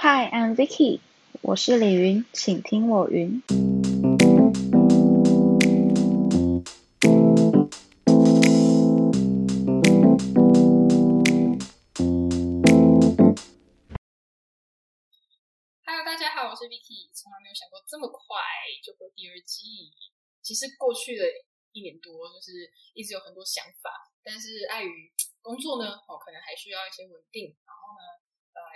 Hi, I'm Vicky，我是李云，请听我云。Hello，大家好，我是 Vicky，从来没有想过这么快就会第二季。其实过去的一年多，就是一直有很多想法，但是碍于工作呢，哦，可能还需要一些稳定，然后呢，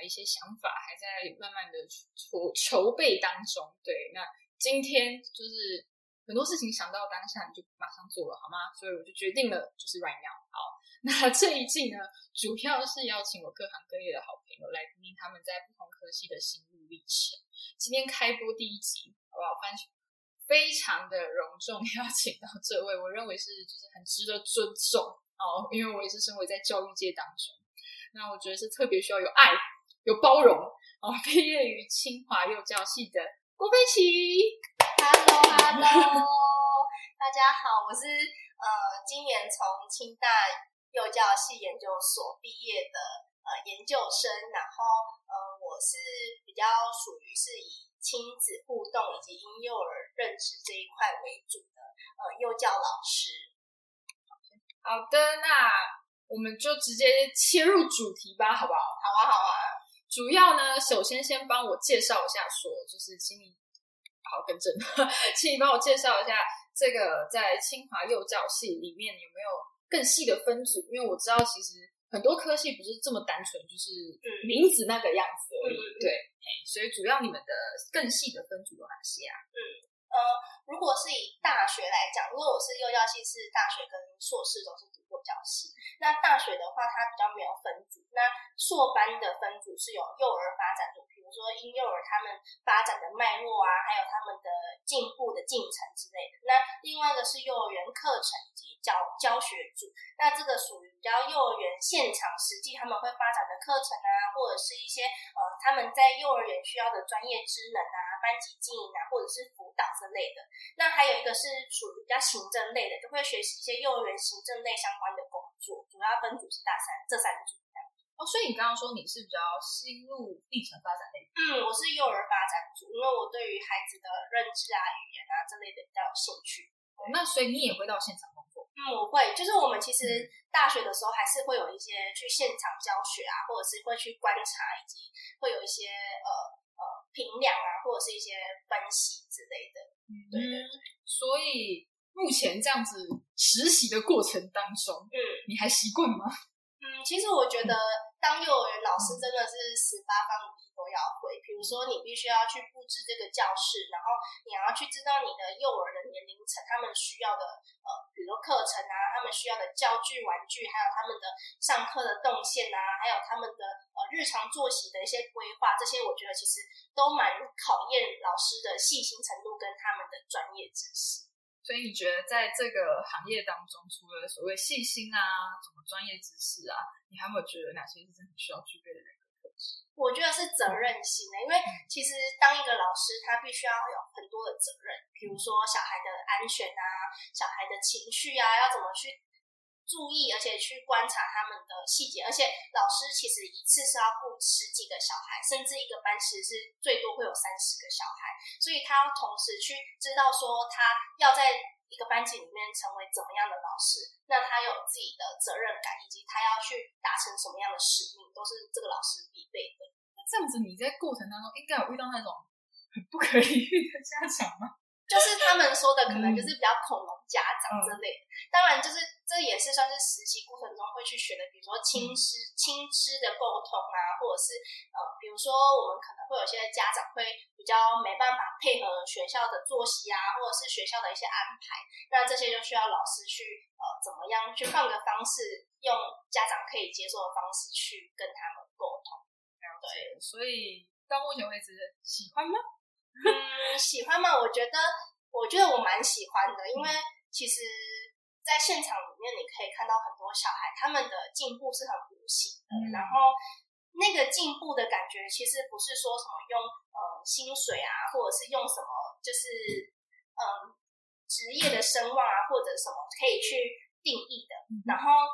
一些想法还在慢慢的筹筹备当中。对，那今天就是很多事情想到当下你就马上做了，好吗？所以我就决定了，就是 right now。好，那这一季呢，主要是邀请我各行各业的好朋友来听听他们在不同科系的心路历程。今天开播第一集，好不好？翻非常的隆重邀请到这位，我认为是就是很值得尊重哦，因为我也是生活在教育界当中，那我觉得是特别需要有爱、有包容哦。毕业于清华幼教系的郭飞琪，Hello Hello，大家好，我是呃今年从清大幼教系研究所毕业的呃研究生，然后呃我是比较属于是以。亲子互动以及婴幼儿认知这一块为主的呃幼教老师。好的，那我们就直接切入主题吧，好不好？好啊，好啊。主要呢，首先先帮我介绍一下，说就是请你好更正，请你帮我介绍一下这个在清华幼教系里面有没有更细的分组？因为我知道其实。很多科系不是这么单纯，就是名字那个样子而已。对，所以主要你们的更细的分组有哪些啊？嗯，呃，如果是以大学来讲，如果我是幼教系，是大学跟硕士都是读幼教系。那大学的话，它比较没有分组。那硕班的分组是有幼儿发展组，比如说婴幼儿他们发展的脉络啊，还有他们的进步的进程之类的。那另外一个是幼儿园课程及教教学组，那这个属于。比较幼儿园现场实际他们会发展的课程啊，或者是一些呃他们在幼儿园需要的专业知能啊、班级经营啊，或者是辅导之类的。那还有一个是属于比较行政类的，就会学习一些幼儿园行政类相关的工作。主要分组是大三这三组哦，所以你刚刚说你是比较心路历程发展类？嗯，我是幼儿发展组，因为我对于孩子的认知啊、语言啊这类的比较有兴趣。哦，那所以你也会到现场工作？嗯，我会，就是我们其实大学的时候还是会有一些去现场教学啊，或者是会去观察，以及会有一些呃呃评量啊，或者是一些分析之类的。嗯，对。所以目前这样子实习的过程当中，嗯，你还习惯吗？嗯，其实我觉得当幼儿园老师真的是十八般武艺。都要会，比如说你必须要去布置这个教室，然后你要去知道你的幼儿的年龄层，他们需要的呃，比如课程啊，他们需要的教具、玩具，还有他们的上课的动线啊，还有他们的呃日常作息的一些规划，这些我觉得其实都蛮考验老师的细心程度跟他们的专业知识。所以你觉得在这个行业当中，除了所谓细心啊，什么专业知识啊，你还有没有觉得哪些是真的需要具备？我觉得是责任心的，因为其实当一个老师，他必须要有很多的责任，比如说小孩的安全啊，小孩的情绪啊，要怎么去注意，而且去观察他们的细节。而且老师其实一次是要顾十几个小孩，甚至一个班其实是最多会有三十个小孩，所以他要同时去知道说他要在。一个班级里面成为怎么样的老师，那他有自己的责任感，以及他要去达成什么样的使命，都是这个老师必备的。那这样子，你在过程当中应该有遇到那种很不可理喻的家长吗？就是他们说的，可能就是比较恐龙家长之类。当然，就是这也是算是实习过程中会去学的，比如说亲师亲师的沟通啊，或者是呃，比如说我们可能会有些家长会比较没办法配合学校的作息啊，或者是学校的一些安排，那这些就需要老师去呃，怎么样去换个方式，用家长可以接受的方式去跟他们沟通。对，所以到目前为止喜欢吗？嗯，喜欢吗？我觉得，我觉得我蛮喜欢的，因为其实，在现场里面你可以看到很多小孩，他们的进步是很无形的。然后，那个进步的感觉，其实不是说什么用呃薪水啊，或者是用什么就是嗯职业的声望啊，或者什么可以去定义的。然后，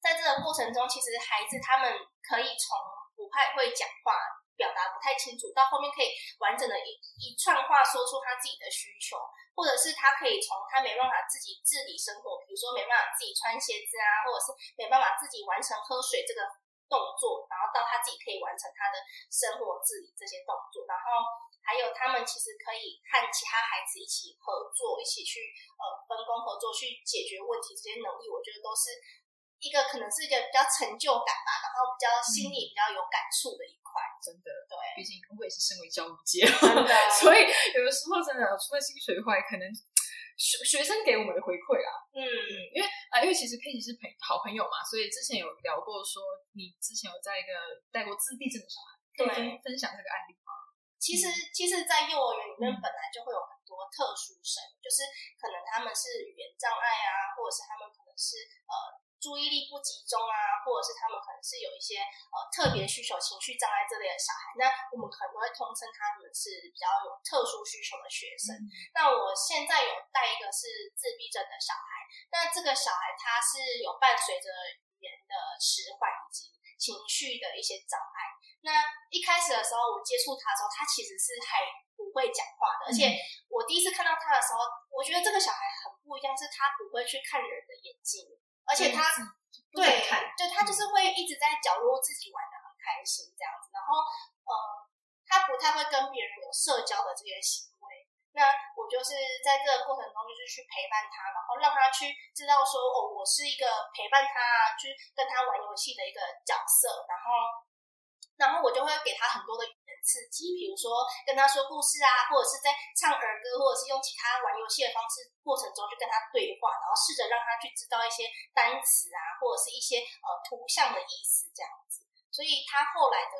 在这个过程中，其实孩子他们可以从不太会讲话。表达不太清楚，到后面可以完整的一一串话说出他自己的需求，或者是他可以从他没办法自己自理生活，比如说没办法自己穿鞋子啊，或者是没办法自己完成喝水这个动作，然后到他自己可以完成他的生活自理这些动作，然后还有他们其实可以和其他孩子一起合作，一起去呃分工合作去解决问题，这些能力我觉得都是。一个可能是一个比较成就感吧，然后比较心里比较有感触的一块，真的，对，毕竟我也是身为教育界，真的，所以有的时候真的除了薪水外，可能学学生给我们的回馈啦，嗯，因为啊，因为其实佩奇是朋好朋友嘛，所以之前有聊过说，你之前有在一个带过自闭症的小孩，可以分分享这个案例吗？其实，其实，在幼儿园里面本来就会有很多特殊生，就是可能他们是语言障碍啊，或者是他们可能是呃。注意力不集中啊，或者是他们可能是有一些呃特别需求、情绪障碍这类的小孩，那我们可能会通称他们是比较有特殊需求的学生。那我现在有带一个是自闭症的小孩，那这个小孩他是有伴随着语言的迟缓以及情绪的一些障碍。那一开始的时候，我接触他的时候，他其实是还不会讲话的，而且我第一次看到他的时候，我觉得这个小孩很不一样，是他不会去看人的眼睛。而且他对，就他就是会一直在角落自己玩的很开心这样子，然后呃，他不太会跟别人有社交的这些行为。那我就是在这个过程中，就是去陪伴他，然后让他去知道说，哦，我是一个陪伴他去跟他玩游戏的一个角色，然后，然后我就会给他很多的语言。刺激，比如说跟他说故事啊，或者是在唱儿歌，或者是用其他玩游戏的方式过程中，去跟他对话，然后试着让他去知道一些单词啊，或者是一些呃图像的意思这样子。所以他后来的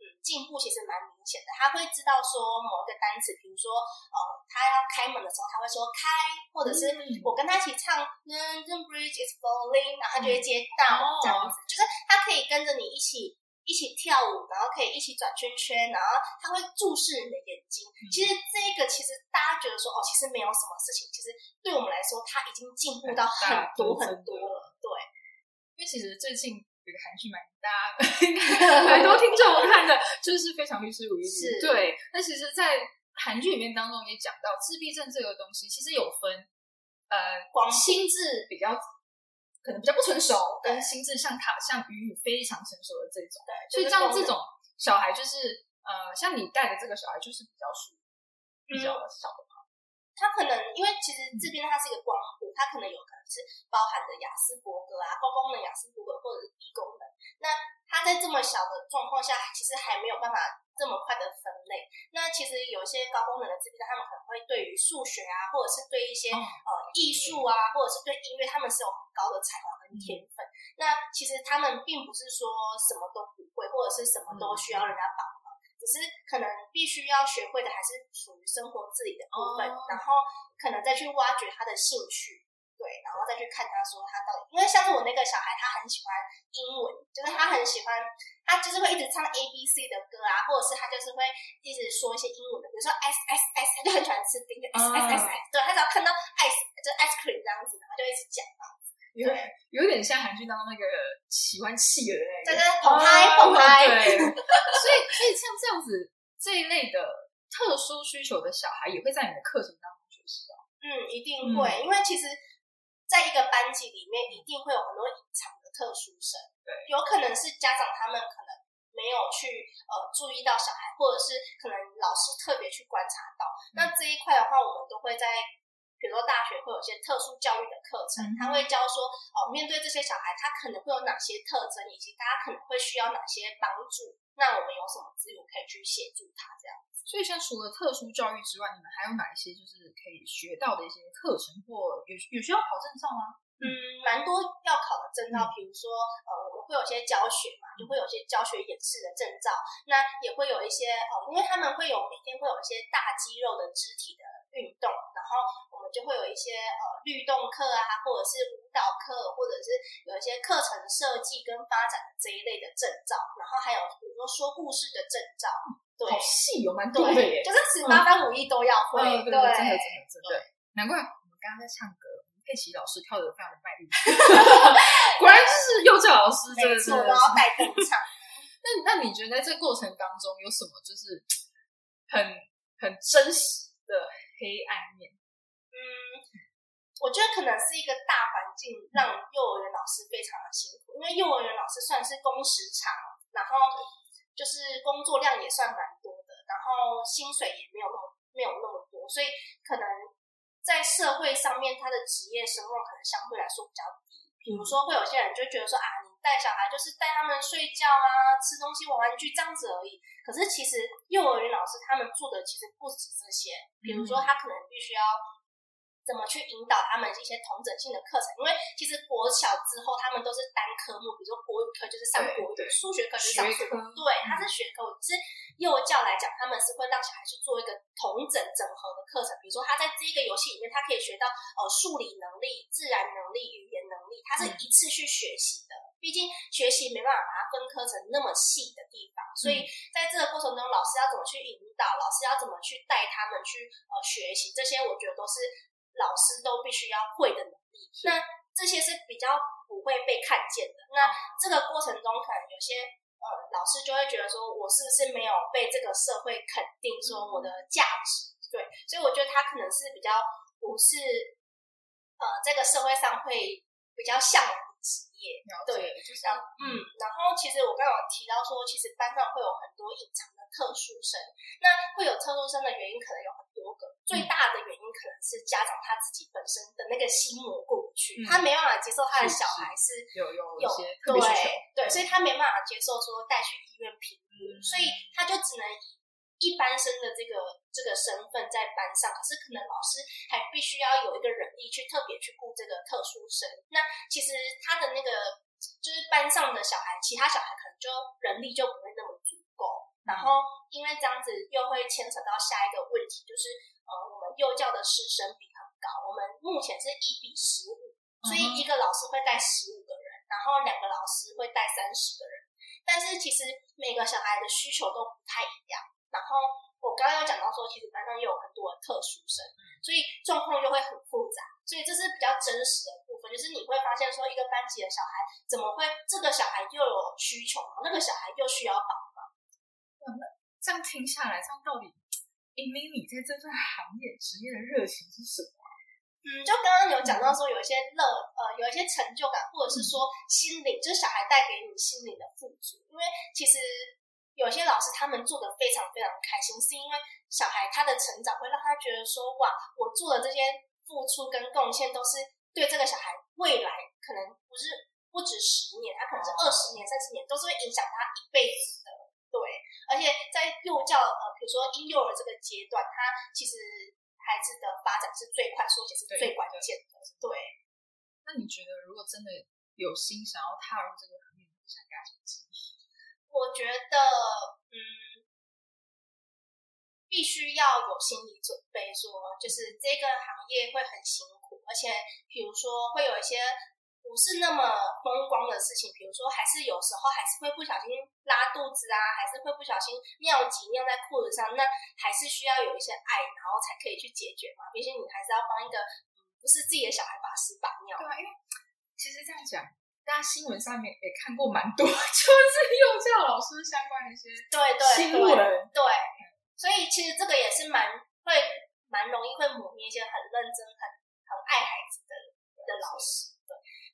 嗯进步其实蛮明显的，他会知道说某一个单词，比如说呃他要开门的时候，他会说开，或者是我跟他一起唱 London Bridge is falling，然后他就会接到这样子，就是他可以跟着你一起。一起跳舞，然后可以一起转圈圈，然后他会注视你的眼睛。其实这个，其实大家觉得说，哦，其实没有什么事情。其实对我们来说，他已经进步到很多很多了。对，因为其实最近有个韩剧蛮大，蛮多听众看的，就是《非常律师吴玉是，对。那其实，在韩剧里面当中也讲到，自闭症这个东西其实有分，呃，心智比较。可能比较不成熟，跟心智像他像鱼鱼非常成熟的这种，对，所以像这种小孩就是呃，像你带的这个小孩就是比较属于比较小的嘛。他可能因为其实这边它是一个光谱，它可能有可能是包含的雅斯伯格啊，高功能雅斯伯格或者是低功能。那它在这么小的状况下，其实还没有办法。这么快的分类，那其实有些高功能的自闭症，他们可能会对于数学啊，或者是对一些呃艺术啊，或者是对音乐，他们是有很高的才华跟天分。那其实他们并不是说什么都不会，或者是什么都需要人家帮是可能必须要学会的还是属于生活自理的部分，然后可能再去挖掘他的兴趣。对，然后再去看他说他到底，因为像是我那个小孩，他很喜欢英文，就是他很喜欢，他就是会一直唱 A B C 的歌啊，或者是他就是会一直说一些英文的，比如说 S S S，他就很喜欢吃冰的 S S S，对他只要看到 ice 就 ice cream 这样子，然后就一直讲嘛，有有点像韩剧当中那个喜欢气的那个，对对，捧嗨捧嗨，对，所以所以像这样子这一类的特殊需求的小孩，也会在你的课程当中学习到，嗯，一定会，因为其实。在一个班级里面，一定会有很多隐藏的特殊生，对，有可能是家长他们可能没有去呃注意到小孩，或者是可能老师特别去观察到。那这一块的话，我们都会在，比如说大学会有些特殊教育的课程，他会教说哦，面对这些小孩，他可能会有哪些特征，以及大家可能会需要哪些帮助，那我们有什么资源可以去协助他这样。所以，像除了特殊教育之外，你们还有哪一些就是可以学到的一些课程，或有有需要考证照吗？嗯，蛮多要考的证照，比如说，呃，我们会有些教学嘛，就会有些教学演示的证照。那也会有一些，呃，因为他们会有每天会有一些大肌肉的肢体的运动，然后我们就会有一些呃律动课啊，或者是舞蹈课，或者是有一些课程设计跟发展的这一类的证照。然后还有比如说说故事的证照。对，好细有蛮多的耶，就是十八般武艺都要会，对，真的真的真的，难怪我们刚刚在唱歌，佩奇老师跳的非常的卖力，果然就是幼教老师，没错，都要带动唱。那那那你觉得在这个过程当中有什么就是很很真实的黑暗面？嗯，我觉得可能是一个大环境让幼儿园老师非常的辛苦，因为幼儿园老师算是工时长，然后就是工作量也算蛮多的，然后薪水也没有那么没有那么多，所以可能在社会上面他的职业声望可能相对来说比较低。比如说，会有些人就觉得说啊，你带小孩就是带他们睡觉啊、吃东西、玩玩具这样子而已。可是其实幼儿园老师他们做的其实不止这些，比如说他可能必须要。怎么去引导他们一些同整性的课程？因为其实国小之后，他们都是单科目，比如说国语课就是上国语，数学课就是上数学。对，它是学科。是幼教来讲，他们是会让小孩去做一个同整整合的课程。比如说，他在这一个游戏里面，他可以学到呃数理能力、自然能力、语言能力，他是一次去学习的。毕竟学习没办法把它分科成那么细的地方，所以在这个过程中，老师要怎么去引导，老师要怎么去带他们去呃学习，这些我觉得都是。老师都必须要会的能力，那这些是比较不会被看见的。那这个过程中，可能有些呃老师就会觉得说，我是不是没有被这个社会肯定，说我的价值？对，所以我觉得他可能是比较不是呃这个社会上会比较向往的职业。对，就像嗯，然后其实我刚刚提到说，其实班上会有很多隐藏的特殊生。那会有特殊生的原因，可能有很多个。最大的原因可能是家长他自己本身的那个心魔过不去，他没办法接受他的小孩是有有有对对，所以他没办法接受说带去医院评估，所以他就只能以一般生的这个这个身份在班上，可是可能老师还必须要有一个人力去特别去顾这个特殊生。那其实他的那个就是班上的小孩，其他小孩可能就人力就不会那么足够。然后因为这样子又会牵扯到下一个问题，就是。呃，我们幼教的师生比很高，我们目前是一比十五，所以一个老师会带十五个人，然后两个老师会带三十个人。但是其实每个小孩的需求都不太一样。说，其实班上也有很多特殊生，所以状况就会很复杂。所以这是比较真实的部分，就是你会发现说，一个班级的小孩怎么会这个小孩又有需求，那个小孩又需要帮忙。那这样听下来，这样到底？明明你在这份行业职业的热情是什么？嗯，就刚刚有讲到说有一些乐，呃，有一些成就感，或者是说心灵，就是小孩带给你心灵的富足。因为其实有些老师他们做的非常非常开心，是因为小孩他的成长会让他觉得说，哇，我做的这些付出跟贡献都是对这个小孩未来可能不是不止十年，他可能是二十年、三十年，都是会影响他一辈子的。对，而且在幼教，呃，比如说婴幼儿这个阶段，他其实孩子的发展是最快速，且是最关键的。对。那你觉得，如果真的有心想要踏入这个行业，你想干什么？我觉得，嗯，必须要有心理准备，说就是这个行业会很辛苦，而且比如说会有一些。不是那么风光的事情，比如说，还是有时候还是会不小心拉肚子啊，还是会不小心尿急尿在裤子上，那还是需要有一些爱，然后才可以去解决嘛。毕竟你还是要帮一个不是自己的小孩把屎把尿。对啊，因为其实这样讲，大家新闻上面也看过蛮多，就是幼教老师相关的一些对对新闻。对，所以其实这个也是蛮会蛮容易会磨灭一些很认真、很很爱孩子的的老师。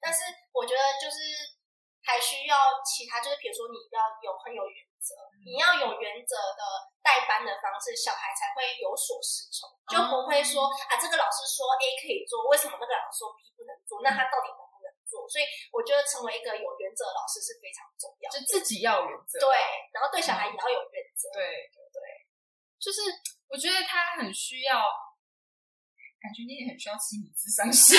但是我觉得就是还需要其他，就是比如说你要有很有原则，你要有原则的带班的方式，小孩才会有所适从，就不会说啊这个老师说 A 可以做，为什么那个老师说 B 不能做？那他到底做？所以我觉得成为一个有原则的老师是非常重要，就自己要有原则，对，然后对小孩也要有原则，对对对，就是我觉得他很需要。感觉你也很需要心理咨商师，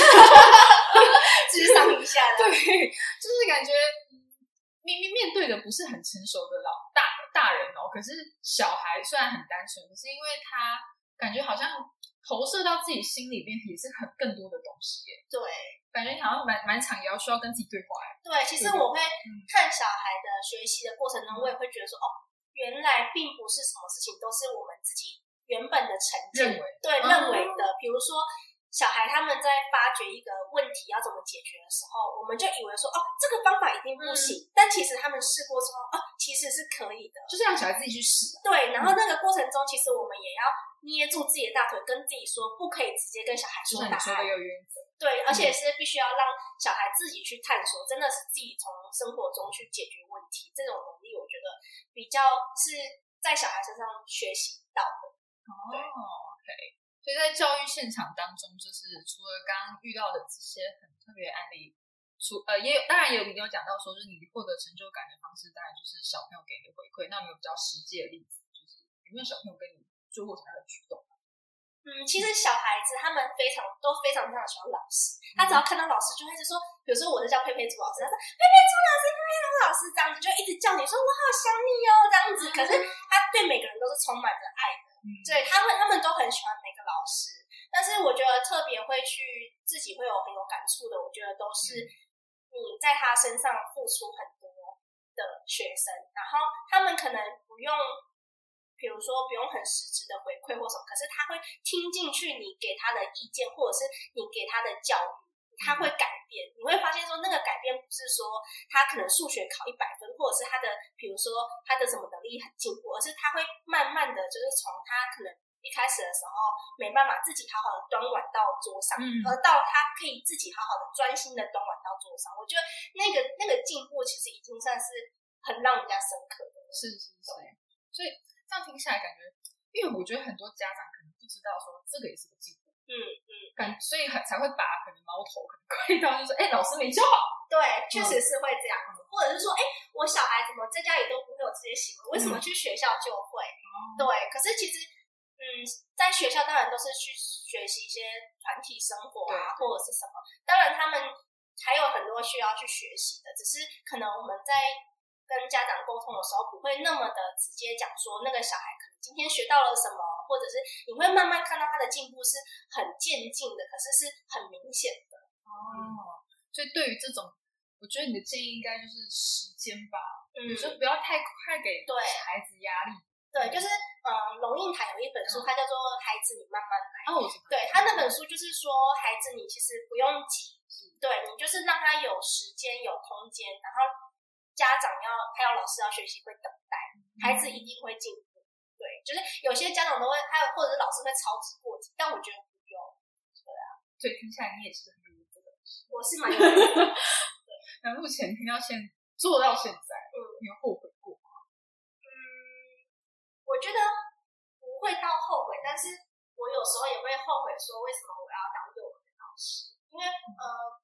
智商一下的。对，就是感觉明明面对的不是很成熟的老大大人哦，可是小孩虽然很单纯，可是因为他感觉好像投射到自己心里边也是很更多的东西。对，感觉好像蛮蛮长也要需要跟自己对话。对，其实我会看小孩的学习的过程中，我也会觉得说，哦，原来并不是什么事情都是我们自己。原本的成见，对认为的，比如说小孩他们在发掘一个问题要怎么解决的时候，我们就以为说哦，这个方法一定不行，但其实他们试过之后，哦，其实是可以的，就是让小孩自己去试。对，然后那个过程中，其实我们也要捏住自己的大腿，跟自己说不可以直接跟小孩说答案。有原则。对，而且是必须要让小孩自己去探索，真的是自己从生活中去解决问题，这种能力我觉得比较是在小孩身上学习到的。哦，OK。所以在教育现场当中，就是除了刚刚遇到的这些很特别案例，除呃也有，当然也有你有讲到说，就是你获得成就感的方式，当然就是小朋友给你的回馈。那有没有比较实际的例子？就是有没有小朋友跟你做过什么样的举动？嗯，其实小孩子他们非常都非常非常喜欢老师，他只要看到老师就会是说，比如说我是叫佩佩猪老师，他说佩佩猪老师、佩佩猪老师这样子，就一直叫你说我好想你哦这样子。可是他对每个人都是充满着爱的。对他们，他们都很喜欢每个老师，但是我觉得特别会去自己会有很有感触的，我觉得都是你在他身上付出很多的学生，然后他们可能不用，比如说不用很实质的回馈或什么，可是他会听进去你给他的意见，或者是你给他的教育。他会改变，你会发现说那个改变不是说他可能数学考一百分，或者是他的比如说他的什么能力很进步，而是他会慢慢的就是从他可能一开始的时候没办法自己好好的端碗到桌上，而到他可以自己好好的专心的端碗到桌上。我觉得那个那个进步其实已经算是很让人家深刻的。是是是，所以这样听下来感觉，因为我觉得很多家长可能不知道说这个也是个进步。嗯嗯，感所以很才会把可能矛头可能怪到就是哎老师没教好，对，确实是会这样子，或者是说哎我小孩怎么在家里都不会有这些行为，为什么去学校就会？对，可是其实嗯，在学校当然都是去学习一些团体生活啊，或者是什么，当然他们还有很多需要去学习的，只是可能我们在跟家长沟通的时候不会那么的直接讲说那个小孩可能今天学到了什么。或者是你会慢慢看到他的进步是很渐进的，可是是很明显的哦。所以对于这种，我觉得你的建议应该就是时间吧，嗯，就不要太快给对孩子压力。对，就是呃，龙应台有一本书，它叫做《孩子你慢慢来》。哦，对他那本书就是说，孩子你其实不用急，对你就是让他有时间有空间，然后家长要还有老师要学习会等待，孩子一定会进步。对，就是有些家长都会，还有或者是老师会操之过急，但我觉得不用。对啊，所以听起来你也是很有这个。我是蛮有 对，那目前听到现做到现在，嗯，你有后悔过吗？嗯，我觉得不会到后悔，但是我有时候也会后悔，说为什么我要当幼儿园老师？因为呃，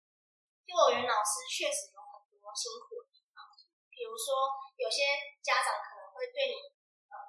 幼儿园老师确实有很多辛苦的地方，比如说有些家长可能会对你。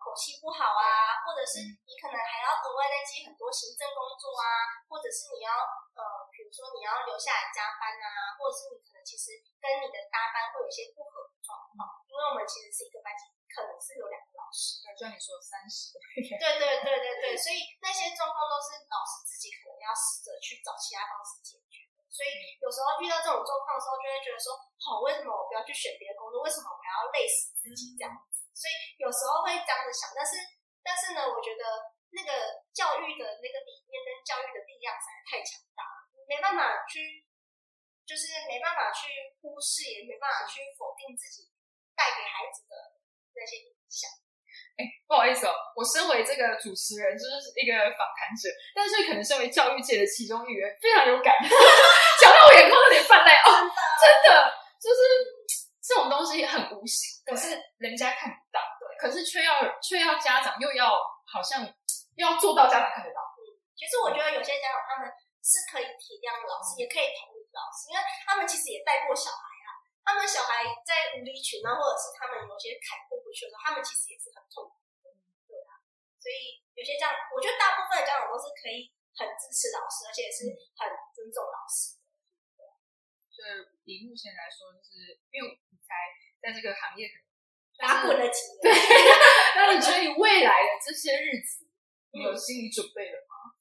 口气不好啊，或者是你可能还要额外再接很多行政工作啊，或者是你要呃，比如说你要留下来加班啊，或者是你可能其实跟你的搭班会有一些不合的状况，因为我们其实是一个班级，可能是有两个老师，就像你说三十，对对对对对，所以那些状况都是老师自己可能要试着去找其他方式解决，所以有时候遇到这种状况的时候，就会觉得说，好，为什么我不要去选别的工作？为什么我要累死自己这样？所以有时候会这样子想，但是但是呢，我觉得那个教育的那个理念跟教育的力量实在太强大了，没办法去，就是没办法去忽视，也没办法去否定自己带给孩子的那些影响。哎，不好意思哦，我身为这个主持人，就是一个访谈者，但是可能身为教育界的其中一员，非常有感，讲到我眼眶有点泛泪哦，真的就是。这种东西很无形，可是人家看不到，对，可是却要却要家长又要好像又要做到家长看得到。嗯，其实我觉得有些家长他们是可以体谅老师，也可以同理老师，因为他们其实也带过小孩啊。他们小孩在无理取闹，或者是他们有些坎过不去的时候，他们其实也是很痛苦的，对啊。所以有些家长，我觉得大部分的家长都是可以很支持老师，而且是很尊重老师。对，以目前来说，就是因为你。在这个行业打滚了几年，对，那你觉得你未来的这些日子，你有心理准备了吗？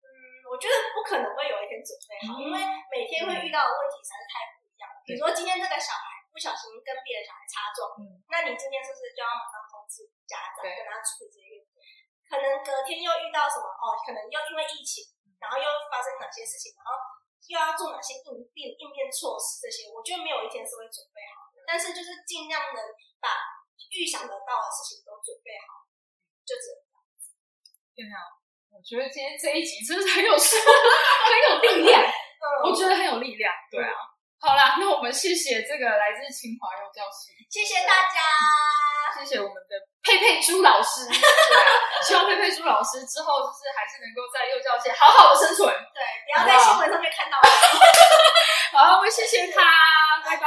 嗯，我觉得不可能会有一天准备好，因为每天会遇到的问题实在是太不一样了。比如说今天这个小孩不小心跟别的小孩擦撞，那你今天是不是就要马上通知家长，跟他处理这些？可能隔天又遇到什么哦？可能又因为疫情，然后又发生哪些事情，然后又要做哪些应变应变措施，这些我觉得没有一天是会准备好的，但是就是尽量能把预想得到的事情都准备好，就这样。有没有？我觉得今天这一集真的是很有说，很有力量。嗯我觉得很有力量。对啊，好啦，那我们谢谢这个来自清华幼教系。谢谢大家，谢谢我们的佩佩猪老师。希望佩佩猪老师之后就是还是能够在幼教界好好的生存。对，不要在新闻上面看到。好，我们谢谢他，拜拜。